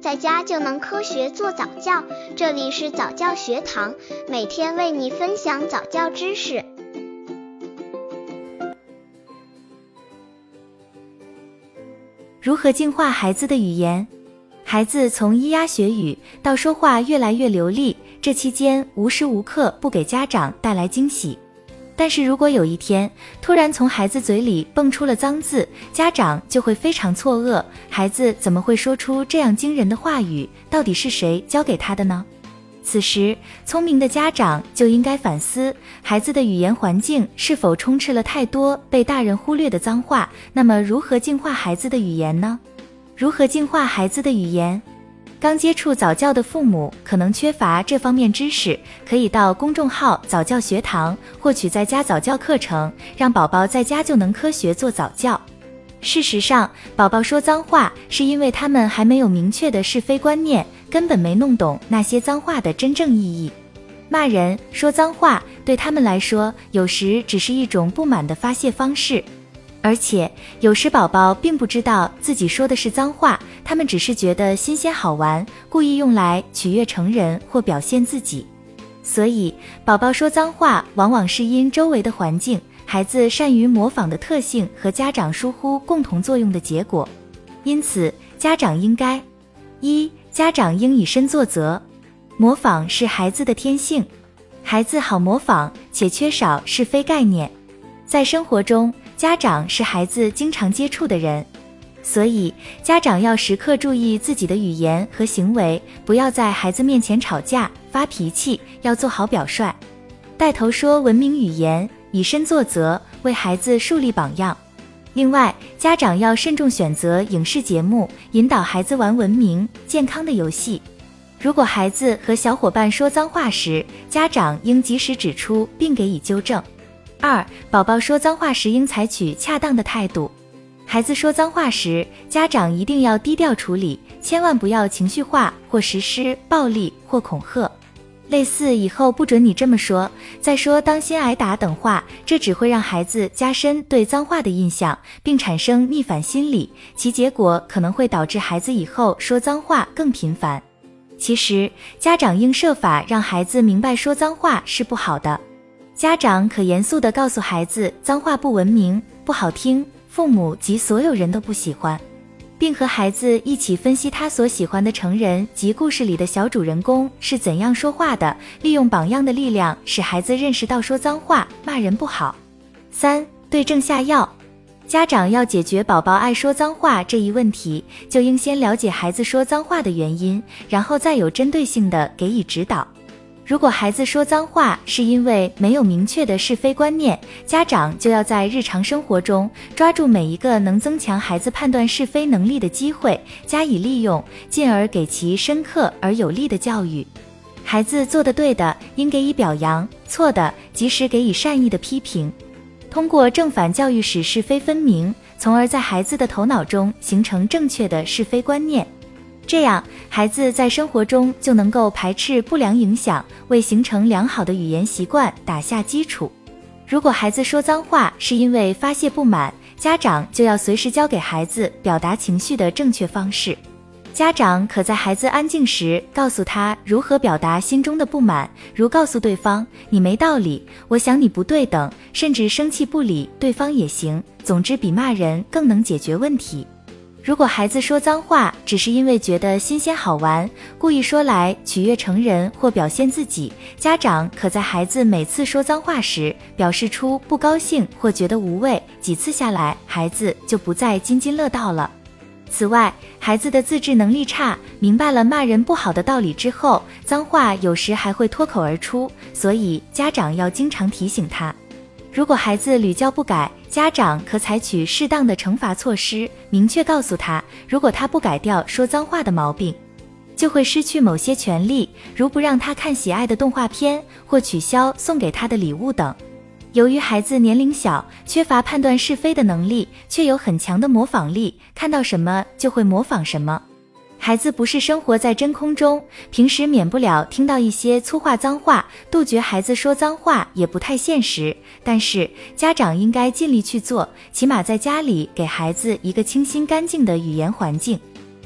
在家就能科学做早教。这里是早教学堂，每天为你分享早教知识。如何净化孩子的语言？孩子从咿呀学语到说话越来越流利，这期间无时无刻不给家长带来惊喜。但是如果有一天突然从孩子嘴里蹦出了脏字，家长就会非常错愕：孩子怎么会说出这样惊人的话语？到底是谁教给他的呢？此时，聪明的家长就应该反思孩子的语言环境是否充斥了太多被大人忽略的脏话。那么，如何净化孩子的语言呢？如何净化孩子的语言？刚接触早教的父母可能缺乏这方面知识，可以到公众号早教学堂获取在家早教课程，让宝宝在家就能科学做早教。事实上，宝宝说脏话是因为他们还没有明确的是非观念，根本没弄懂那些脏话的真正意义。骂人、说脏话对他们来说，有时只是一种不满的发泄方式。而且有时宝宝并不知道自己说的是脏话，他们只是觉得新鲜好玩，故意用来取悦成人或表现自己。所以宝宝说脏话，往往是因周围的环境、孩子善于模仿的特性和家长疏忽共同作用的结果。因此，家长应该一，家长应以身作则。模仿是孩子的天性，孩子好模仿且缺少是非概念，在生活中。家长是孩子经常接触的人，所以家长要时刻注意自己的语言和行为，不要在孩子面前吵架发脾气，要做好表率，带头说文明语言，以身作则，为孩子树立榜样。另外，家长要慎重选择影视节目，引导孩子玩文明健康的游戏。如果孩子和小伙伴说脏话时，家长应及时指出并给予纠正。二、宝宝说脏话时应采取恰当的态度。孩子说脏话时，家长一定要低调处理，千万不要情绪化或实施暴力或恐吓，类似“以后不准你这么说”“再说当心挨打”等话，这只会让孩子加深对脏话的印象，并产生逆反心理，其结果可能会导致孩子以后说脏话更频繁。其实，家长应设法让孩子明白说脏话是不好的。家长可严肃地告诉孩子，脏话不文明、不好听，父母及所有人都不喜欢，并和孩子一起分析他所喜欢的成人及故事里的小主人公是怎样说话的，利用榜样的力量，使孩子认识到说脏话、骂人不好。三、对症下药，家长要解决宝宝爱说脏话这一问题，就应先了解孩子说脏话的原因，然后再有针对性的给予指导。如果孩子说脏话是因为没有明确的是非观念，家长就要在日常生活中抓住每一个能增强孩子判断是非能力的机会，加以利用，进而给其深刻而有力的教育。孩子做的对的，应给予表扬；错的，及时给予善意的批评。通过正反教育，使是非分明，从而在孩子的头脑中形成正确的是非观念。这样，孩子在生活中就能够排斥不良影响，为形成良好的语言习惯打下基础。如果孩子说脏话是因为发泄不满，家长就要随时教给孩子表达情绪的正确方式。家长可在孩子安静时告诉他如何表达心中的不满，如告诉对方“你没道理”“我想你不对”等，甚至生气不理对方也行。总之，比骂人更能解决问题。如果孩子说脏话只是因为觉得新鲜好玩，故意说来取悦成人或表现自己，家长可在孩子每次说脏话时表示出不高兴或觉得无味，几次下来，孩子就不再津津乐道了。此外，孩子的自制能力差，明白了骂人不好的道理之后，脏话有时还会脱口而出，所以家长要经常提醒他。如果孩子屡教不改，家长可采取适当的惩罚措施，明确告诉他，如果他不改掉说脏话的毛病，就会失去某些权利，如不让他看喜爱的动画片或取消送给他的礼物等。由于孩子年龄小，缺乏判断是非的能力，却有很强的模仿力，看到什么就会模仿什么。孩子不是生活在真空中，平时免不了听到一些粗话脏话，杜绝孩子说脏话也不太现实。但是家长应该尽力去做，起码在家里给孩子一个清新干净的语言环境。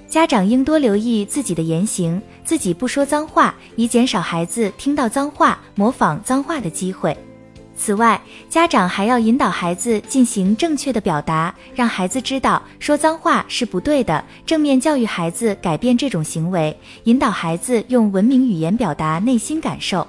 家长应多留意自己的言行，自己不说脏话，以减少孩子听到脏话、模仿脏话的机会。此外，家长还要引导孩子进行正确的表达，让孩子知道说脏话是不对的，正面教育孩子改变这种行为，引导孩子用文明语言表达内心感受。